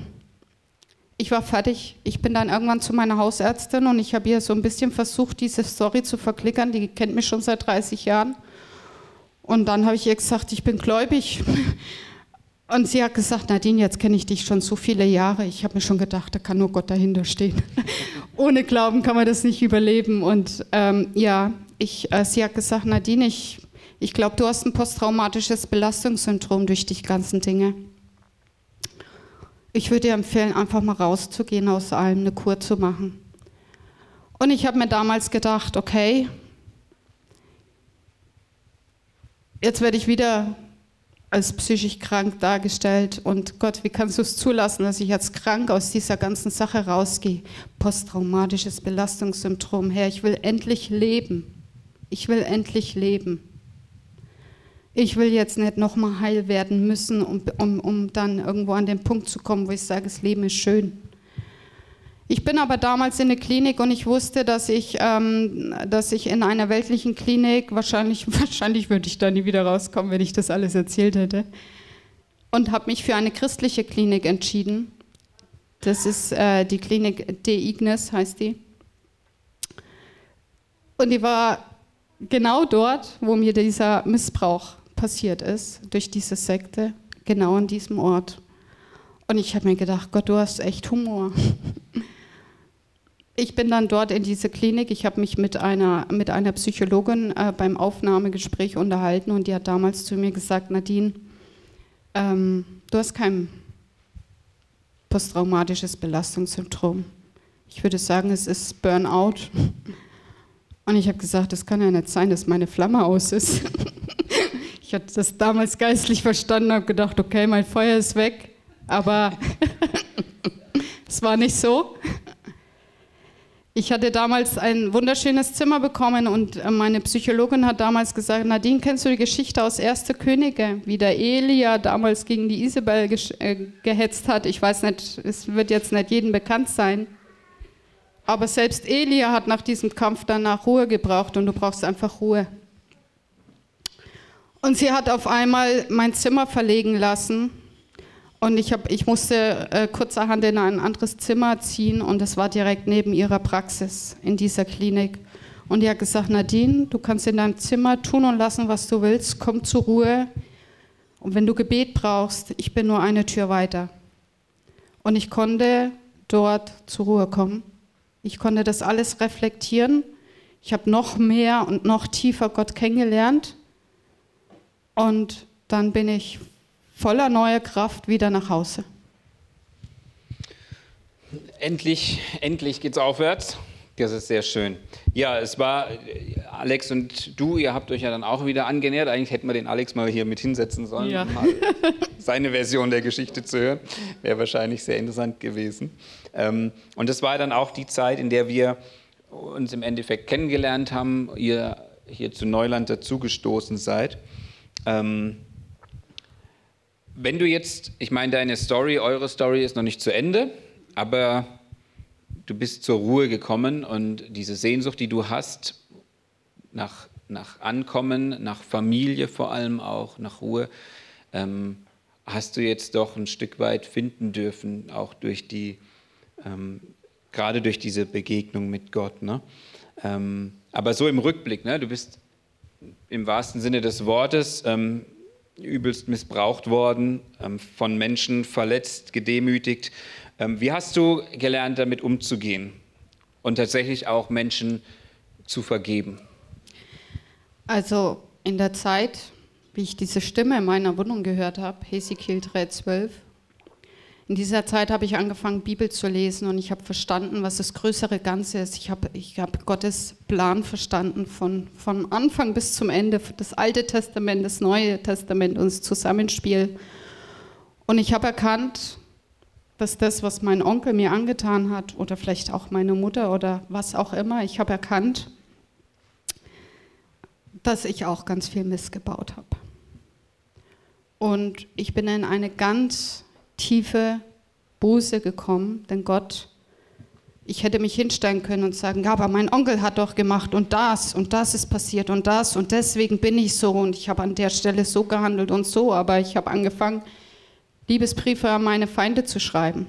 C: ich war fertig. Ich bin dann irgendwann zu meiner Hausärztin und ich habe ihr so ein bisschen versucht, diese Story zu verklickern. Die kennt mich schon seit 30 Jahren. Und dann habe ich ihr gesagt, ich bin gläubig. Und sie hat gesagt, Nadine, jetzt kenne ich dich schon so viele Jahre. Ich habe mir schon gedacht, da kann nur Gott dahinter stehen. (laughs) Ohne Glauben kann man das nicht überleben. Und ähm, ja, ich, äh, sie hat gesagt, Nadine, ich, ich glaube, du hast ein posttraumatisches Belastungssyndrom durch die ganzen Dinge. Ich würde dir empfehlen, einfach mal rauszugehen aus allem, eine Kur zu machen. Und ich habe mir damals gedacht, okay, jetzt werde ich wieder als psychisch krank dargestellt. Und Gott, wie kannst du es zulassen, dass ich als krank aus dieser ganzen Sache rausgehe? Posttraumatisches Belastungssyndrom. Herr, ich will endlich leben. Ich will endlich leben. Ich will jetzt nicht nochmal heil werden müssen, um, um, um dann irgendwo an den Punkt zu kommen, wo ich sage, das Leben ist schön. Ich bin aber damals in der Klinik und ich wusste, dass ich, ähm, dass ich in einer weltlichen Klinik, wahrscheinlich, (laughs) wahrscheinlich würde ich da nie wieder rauskommen, wenn ich das alles erzählt hätte, und habe mich für eine christliche Klinik entschieden. Das ist äh, die Klinik De Ignis, heißt die. Und die war, genau dort, wo mir dieser Missbrauch passiert ist, durch diese Sekte, genau an diesem Ort. Und ich habe mir gedacht, Gott, du hast echt Humor. (laughs) Ich bin dann dort in diese Klinik. Ich habe mich mit einer, mit einer Psychologin äh, beim Aufnahmegespräch unterhalten und die hat damals zu mir gesagt, Nadine, ähm, du hast kein posttraumatisches Belastungssyndrom. Ich würde sagen, es ist Burnout. Und ich habe gesagt, das kann ja nicht sein, dass meine Flamme aus ist. (laughs) ich hatte das damals geistlich verstanden, habe gedacht, okay, mein Feuer ist weg, aber (laughs) es war nicht so. Ich hatte damals ein wunderschönes Zimmer bekommen und äh, meine Psychologin hat damals gesagt, Nadine, kennst du die Geschichte aus Erste Könige, wie der Elia damals gegen die Isabel äh, gehetzt hat? Ich weiß nicht, es wird jetzt nicht jedem bekannt sein. Aber selbst Elia hat nach diesem Kampf danach Ruhe gebraucht und du brauchst einfach Ruhe. Und sie hat auf einmal mein Zimmer verlegen lassen und ich, hab, ich musste äh, kurzerhand in ein anderes Zimmer ziehen und es war direkt neben ihrer Praxis in dieser Klinik. Und die hat gesagt, Nadine, du kannst in deinem Zimmer tun und lassen, was du willst, komm zur Ruhe. Und wenn du Gebet brauchst, ich bin nur eine Tür weiter. Und ich konnte dort zur Ruhe kommen. Ich konnte das alles reflektieren. Ich habe noch mehr und noch tiefer Gott kennengelernt. Und dann bin ich voller neuer Kraft wieder nach Hause.
B: Endlich, endlich geht's aufwärts. Das ist sehr schön. Ja, es war Alex und du, ihr habt euch ja dann auch wieder angenähert. Eigentlich hätten wir den Alex mal hier mit hinsetzen sollen, ja. um mal (laughs) seine Version der Geschichte zu hören. Wäre wahrscheinlich sehr interessant gewesen. Ähm, und das war dann auch die Zeit, in der wir uns im Endeffekt kennengelernt haben, ihr hier zu Neuland dazugestoßen seid. Ähm, wenn du jetzt, ich meine, deine Story, eure Story ist noch nicht zu Ende, aber du bist zur Ruhe gekommen und diese Sehnsucht, die du hast, nach, nach Ankommen, nach Familie vor allem auch, nach Ruhe, ähm, hast du jetzt doch ein Stück weit finden dürfen, auch durch die, ähm, gerade durch diese Begegnung mit Gott. Ne? Ähm, aber so im Rückblick, ne? du bist im wahrsten Sinne des Wortes ähm, übelst missbraucht worden, ähm, von Menschen verletzt, gedemütigt. Ähm, wie hast du gelernt, damit umzugehen und tatsächlich auch Menschen zu vergeben?
C: Also in der Zeit, wie ich diese Stimme in meiner Wohnung gehört habe, Hesekiel 3,12, in dieser Zeit habe ich angefangen, Bibel zu lesen und ich habe verstanden, was das größere Ganze ist. Ich habe, ich habe Gottes Plan verstanden von, von Anfang bis zum Ende, das Alte Testament, das Neue Testament und das Zusammenspiel. Und ich habe erkannt, dass das, was mein Onkel mir angetan hat oder vielleicht auch meine Mutter oder was auch immer, ich habe erkannt, dass ich auch ganz viel Mist gebaut habe. Und ich bin in eine ganz tiefe Buße gekommen, denn Gott, ich hätte mich hinstellen können und sagen, ja, aber mein Onkel hat doch gemacht und das und das ist passiert und das und deswegen bin ich so und ich habe an der Stelle so gehandelt und so, aber ich habe angefangen, Liebesbriefe an meine Feinde zu schreiben,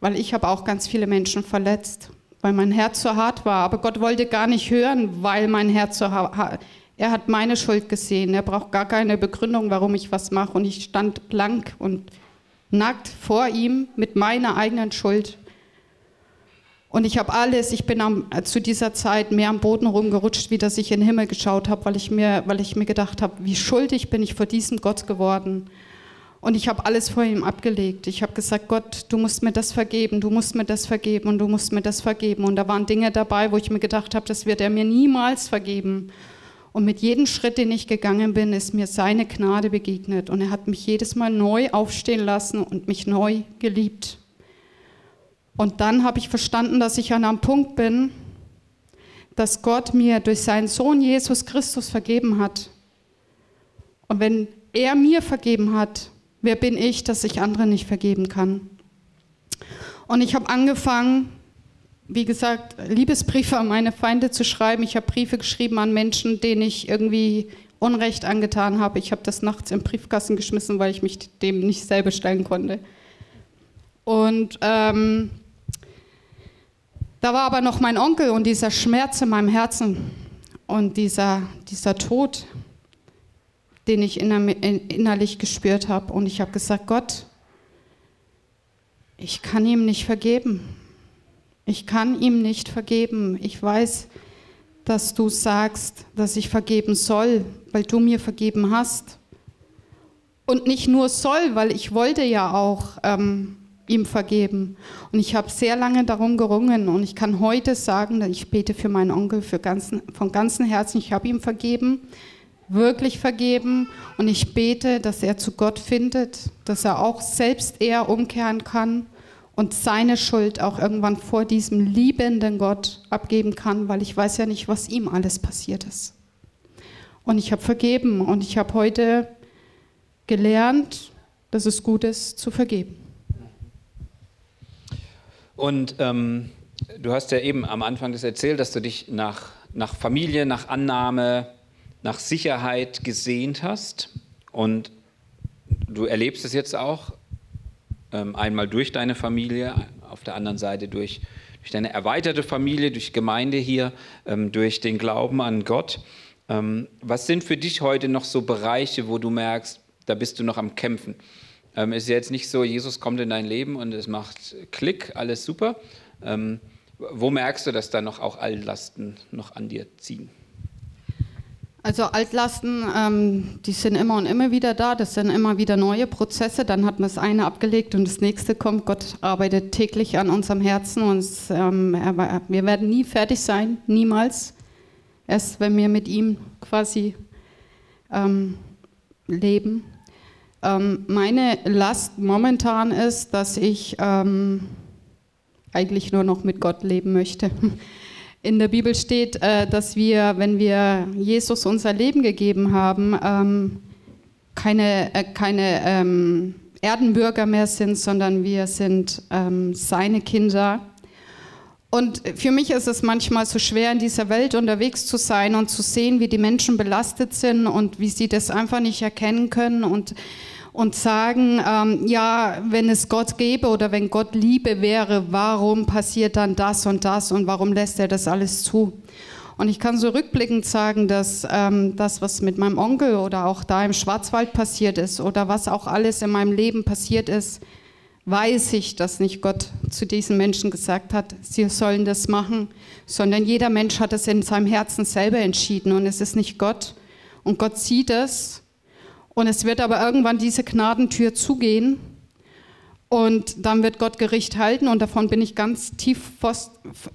C: weil ich habe auch ganz viele Menschen verletzt, weil mein Herz so hart war, aber Gott wollte gar nicht hören, weil mein Herz so hart er hat meine Schuld gesehen. Er braucht gar keine Begründung, warum ich was mache. Und ich stand blank und nackt vor ihm mit meiner eigenen Schuld. Und ich habe alles, ich bin am, zu dieser Zeit mehr am Boden rumgerutscht, wie dass ich in den Himmel geschaut habe, weil weil ich mir gedacht habe, wie schuldig bin ich vor diesem Gott geworden. Und ich habe alles vor ihm abgelegt. Ich habe gesagt, Gott, du musst mir das vergeben, du musst mir das vergeben und du musst mir das vergeben. Und da waren Dinge dabei, wo ich mir gedacht habe, das wird er mir niemals vergeben. Und mit jedem Schritt, den ich gegangen bin, ist mir seine Gnade begegnet. Und er hat mich jedes Mal neu aufstehen lassen und mich neu geliebt. Und dann habe ich verstanden, dass ich an einem Punkt bin, dass Gott mir durch seinen Sohn Jesus Christus vergeben hat. Und wenn er mir vergeben hat, wer bin ich, dass ich anderen nicht vergeben kann? Und ich habe angefangen, wie gesagt, Liebesbriefe an meine Feinde zu schreiben. Ich habe Briefe geschrieben an Menschen, denen ich irgendwie Unrecht angetan habe. Ich habe das nachts im Briefkasten geschmissen, weil ich mich dem nicht selber stellen konnte. Und ähm, da war aber noch mein Onkel und dieser Schmerz in meinem Herzen. Und dieser, dieser Tod, den ich innerlich gespürt habe. Und ich habe gesagt, Gott, ich kann ihm nicht vergeben. Ich kann ihm nicht vergeben. Ich weiß, dass du sagst, dass ich vergeben soll, weil du mir vergeben hast. Und nicht nur soll, weil ich wollte ja auch ähm, ihm vergeben. Und ich habe sehr lange darum gerungen und ich kann heute sagen, ich bete für meinen Onkel für ganzen, von ganzem Herzen, ich habe ihm vergeben, wirklich vergeben und ich bete, dass er zu Gott findet, dass er auch selbst eher umkehren kann und seine Schuld auch irgendwann vor diesem liebenden Gott abgeben kann, weil ich weiß ja nicht, was ihm alles passiert ist. Und ich habe vergeben und ich habe heute gelernt, dass es gut ist zu vergeben.
B: Und ähm, du hast ja eben am Anfang das erzählt, dass du dich nach, nach Familie, nach Annahme, nach Sicherheit gesehnt hast. Und du erlebst es jetzt auch einmal durch deine Familie, auf der anderen Seite durch, durch deine erweiterte Familie, durch Gemeinde hier, ähm, durch den Glauben an Gott. Ähm, was sind für dich heute noch so Bereiche, wo du merkst, da bist du noch am Kämpfen? Es ist jetzt nicht so, Jesus kommt in dein Leben und es macht Klick, alles super. Wo merkst du, dass da noch auch Altlasten noch an dir ziehen?
C: Also Altlasten, ähm, die sind immer und immer wieder da. Das sind immer wieder neue Prozesse. Dann hat man das eine abgelegt und das nächste kommt. Gott arbeitet täglich an unserem Herzen und ähm, wir werden nie fertig sein, niemals. Erst wenn wir mit ihm quasi ähm, leben. Ähm, meine Last momentan ist, dass ich ähm, eigentlich nur noch mit Gott leben möchte. (laughs) In der Bibel steht, äh, dass wir, wenn wir Jesus unser Leben gegeben haben, ähm, keine, äh, keine ähm, Erdenbürger mehr sind, sondern wir sind ähm, seine Kinder. Und für mich ist es manchmal so schwer, in dieser Welt unterwegs zu sein und zu sehen, wie die Menschen belastet sind und wie sie das einfach nicht erkennen können und und sagen, ähm, ja, wenn es Gott gäbe oder wenn Gott Liebe wäre, warum passiert dann das und das und warum lässt er das alles zu? Und ich kann so rückblickend sagen, dass ähm, das, was mit meinem Onkel oder auch da im Schwarzwald passiert ist oder was auch alles in meinem Leben passiert ist, weiß ich, dass nicht Gott zu diesen Menschen gesagt hat, sie sollen das machen, sondern jeder Mensch hat es in seinem Herzen selber entschieden und es ist nicht Gott. Und Gott sieht es und es wird aber irgendwann diese Gnadentür zugehen und dann wird Gott Gericht halten und davon bin ich ganz tief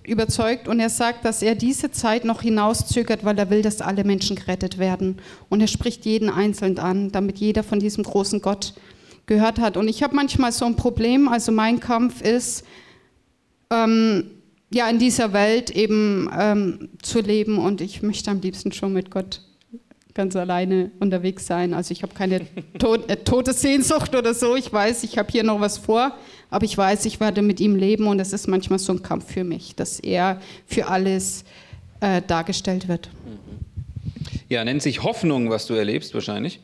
C: überzeugt. Und er sagt, dass er diese Zeit noch hinauszögert, weil er will, dass alle Menschen gerettet werden. Und er spricht jeden einzeln an, damit jeder von diesem großen Gott gehört hat. Und ich habe manchmal so ein Problem, also mein Kampf ist, ähm, ja, in dieser Welt eben ähm, zu leben und ich möchte am liebsten schon mit Gott ganz alleine unterwegs sein. Also ich habe keine Tod, äh, Todessehnsucht oder so. Ich weiß, ich habe hier noch was vor, aber ich weiß, ich werde mit ihm leben und es ist manchmal so ein Kampf für mich, dass er für alles äh, dargestellt wird.
B: Ja, nennt sich Hoffnung, was du erlebst wahrscheinlich.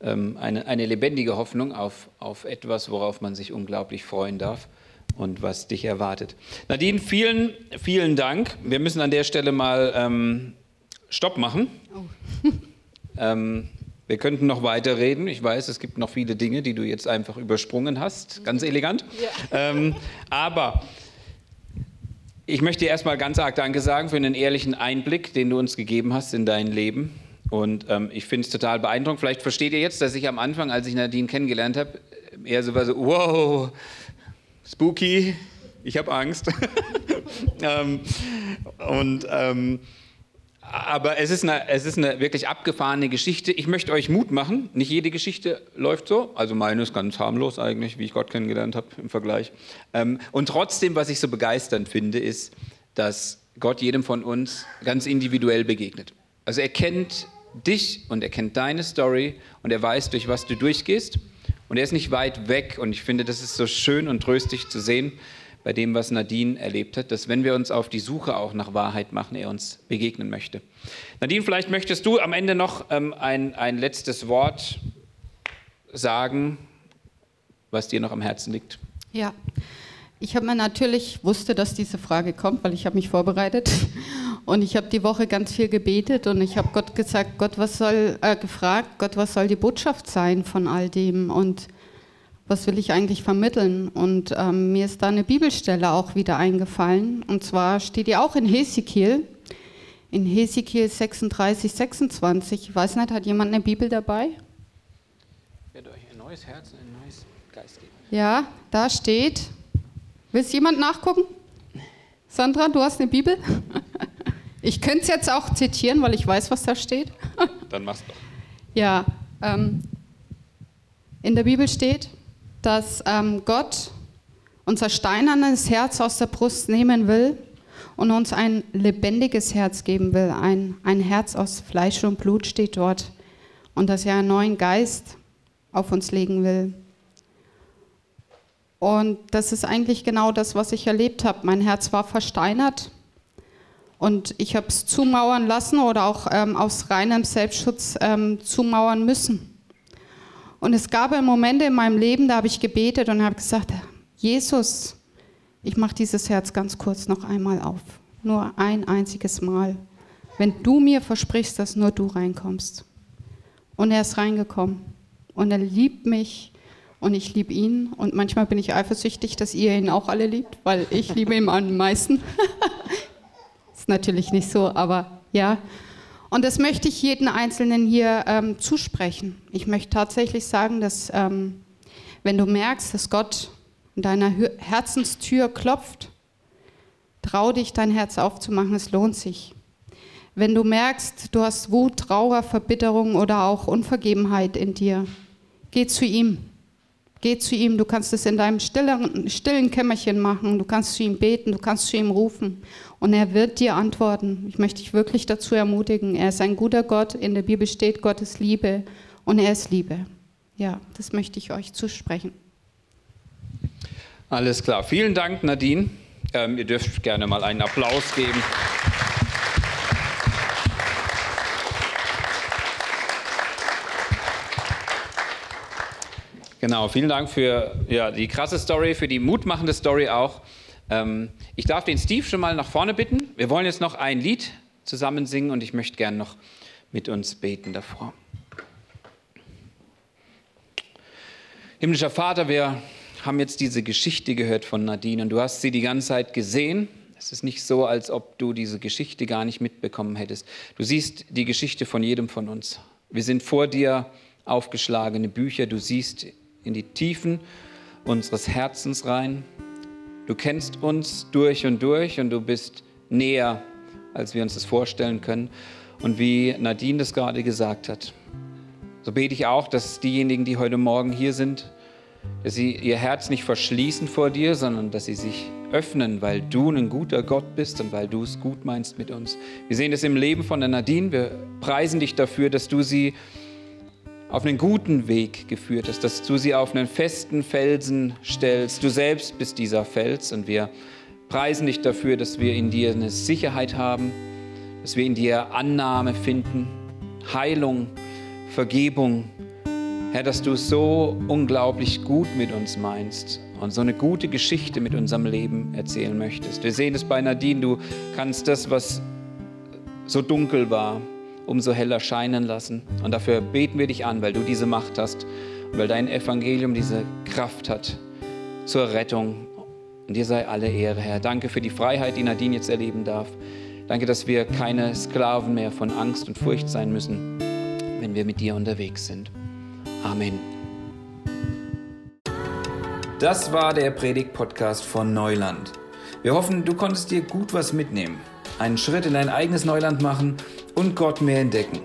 B: Ähm, eine, eine lebendige Hoffnung auf, auf etwas, worauf man sich unglaublich freuen darf und was dich erwartet. Nadine, vielen, vielen Dank. Wir müssen an der Stelle mal ähm, Stopp machen. Oh. (laughs) Ähm, wir könnten noch weiter reden. Ich weiß, es gibt noch viele Dinge, die du jetzt einfach übersprungen hast. Ganz elegant. Ja. Ähm, aber ich möchte dir erstmal ganz arg Danke sagen für einen ehrlichen Einblick, den du uns gegeben hast in dein Leben. Und ähm, ich finde es total beeindruckend. Vielleicht versteht ihr jetzt, dass ich am Anfang, als ich Nadine kennengelernt habe, eher so war so, wow, spooky, ich habe Angst. (laughs) ähm, und ähm, aber es ist, eine, es ist eine wirklich abgefahrene Geschichte. Ich möchte euch Mut machen. Nicht jede Geschichte läuft so. Also meine ist ganz harmlos eigentlich, wie ich Gott kennengelernt habe im Vergleich. Ähm, und trotzdem, was ich so begeisternd finde, ist, dass Gott jedem von uns ganz individuell begegnet. Also er kennt dich und er kennt deine Story und er weiß, durch was du durchgehst. Und er ist nicht weit weg. Und ich finde, das ist so schön und tröstlich zu sehen, bei dem, was Nadine erlebt hat, dass wenn wir uns auf die Suche auch nach Wahrheit machen, er uns begegnen möchte. Nadine, vielleicht möchtest du am Ende noch ähm, ein, ein letztes Wort sagen, was dir noch am Herzen liegt.
C: Ja, ich habe mir natürlich wusste, dass diese Frage kommt, weil ich habe mich vorbereitet (laughs) Und ich habe die Woche ganz viel gebetet und ich habe Gott gesagt, Gott, was soll, äh, gefragt, Gott, was soll die Botschaft sein von all dem und was will ich eigentlich vermitteln? Und ähm, mir ist da eine Bibelstelle auch wieder eingefallen. Und zwar steht die auch in Hesekiel, in Hesekiel 36, 26. Ich weiß nicht, hat jemand eine Bibel dabei?
B: Wird euch ein neues Herz, ein neues Geist geben.
C: Ja, da steht. Will es jemand nachgucken? Sandra, du hast eine Bibel? (laughs) Ich könnte es jetzt auch zitieren, weil ich weiß, was da steht.
B: Dann mach's doch. (laughs)
C: Ja, ähm, in der Bibel steht, dass ähm, Gott unser steinernes Herz aus der Brust nehmen will und uns ein lebendiges Herz geben will. Ein, ein Herz aus Fleisch und Blut steht dort. Und dass er einen neuen Geist auf uns legen will. Und das ist eigentlich genau das, was ich erlebt habe. Mein Herz war versteinert und ich habe es zumauern lassen oder auch ähm, aus reinem Selbstschutz ähm, zumauern müssen. Und es gab Momente in meinem Leben, da habe ich gebetet und habe gesagt, Jesus, ich mache dieses Herz ganz kurz noch einmal auf. Nur ein einziges Mal. Wenn du mir versprichst, dass nur du reinkommst. Und er ist reingekommen. Und er liebt mich und ich liebe ihn. Und manchmal bin ich eifersüchtig, dass ihr ihn auch alle liebt, weil ich liebe ihn am meisten. (laughs) Ist natürlich nicht so, aber ja. Und das möchte ich jeden Einzelnen hier ähm, zusprechen. Ich möchte tatsächlich sagen, dass ähm, wenn du merkst, dass Gott an deiner Herzenstür klopft, trau dich, dein Herz aufzumachen, es lohnt sich. Wenn du merkst, du hast Wut, Trauer, Verbitterung oder auch Unvergebenheit in dir, geh zu ihm. Geh zu ihm, du kannst es in deinem stillen, stillen Kämmerchen machen, du kannst zu ihm beten, du kannst zu ihm rufen und er wird dir antworten. Ich möchte dich wirklich dazu ermutigen, er ist ein guter Gott, in der Bibel steht Gottes Liebe und er ist Liebe. Ja, das möchte ich euch zusprechen.
B: Alles klar, vielen Dank Nadine. Ähm, ihr dürft gerne mal einen Applaus geben. Genau, vielen Dank für ja, die krasse Story, für die mutmachende Story auch. Ähm, ich darf den Steve schon mal nach vorne bitten. Wir wollen jetzt noch ein Lied zusammen singen und ich möchte gerne noch mit uns beten davor. Himmlischer Vater, wir haben jetzt diese Geschichte gehört von Nadine und du hast sie die ganze Zeit gesehen. Es ist nicht so, als ob du diese Geschichte gar nicht mitbekommen hättest. Du siehst die Geschichte von jedem von uns. Wir sind vor dir aufgeschlagene Bücher. Du siehst in die Tiefen unseres Herzens rein. Du kennst uns durch und durch und du bist näher, als wir uns das vorstellen können. Und wie Nadine das gerade gesagt hat, so bete ich auch, dass diejenigen, die heute Morgen hier sind, dass sie ihr Herz nicht verschließen vor dir, sondern dass sie sich öffnen, weil du ein guter Gott bist und weil du es gut meinst mit uns. Wir sehen es im Leben von der Nadine. Wir preisen dich dafür, dass du sie auf einen guten Weg geführt hast, dass du sie auf einen festen Felsen stellst. Du selbst bist dieser Fels und wir preisen dich dafür, dass wir in dir eine Sicherheit haben, dass wir in dir Annahme finden, Heilung, Vergebung. Herr, dass du so unglaublich gut mit uns meinst und so eine gute Geschichte mit unserem Leben erzählen möchtest. Wir sehen es bei Nadine, du kannst das, was so dunkel war, umso heller scheinen lassen. Und dafür beten wir dich an, weil du diese Macht hast und weil dein Evangelium diese Kraft hat zur Rettung. Und dir sei alle Ehre, Herr. Danke für die Freiheit, die Nadine jetzt erleben darf. Danke, dass wir keine Sklaven mehr von Angst und Furcht sein müssen, wenn wir mit dir unterwegs sind. Amen.
A: Das war der Predigt-Podcast von Neuland. Wir hoffen, du konntest dir gut was mitnehmen, einen Schritt in dein eigenes Neuland machen und Gott mehr entdecken.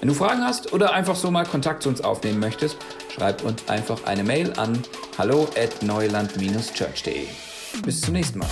A: Wenn du Fragen hast oder einfach so mal Kontakt zu uns aufnehmen möchtest, schreib uns einfach eine Mail an hallo at neuland-church.de. Bis zum nächsten Mal.